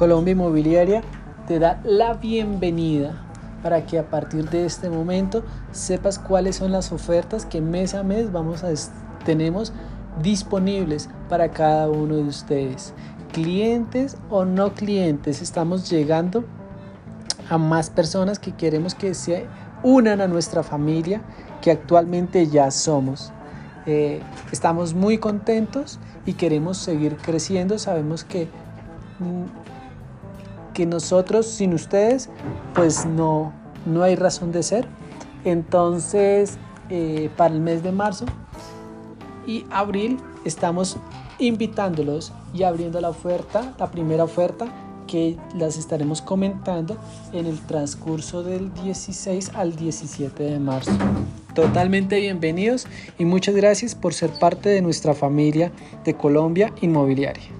Colombia Inmobiliaria te da la bienvenida para que a partir de este momento sepas cuáles son las ofertas que mes a mes vamos a tenemos disponibles para cada uno de ustedes. Clientes o no clientes, estamos llegando a más personas que queremos que se unan a nuestra familia que actualmente ya somos. Eh, estamos muy contentos y queremos seguir creciendo. Sabemos que, mm, que nosotros sin ustedes pues no, no hay razón de ser. Entonces eh, para el mes de marzo y abril estamos invitándolos y abriendo la oferta, la primera oferta que las estaremos comentando en el transcurso del 16 al 17 de marzo. Totalmente bienvenidos y muchas gracias por ser parte de nuestra familia de Colombia Inmobiliaria.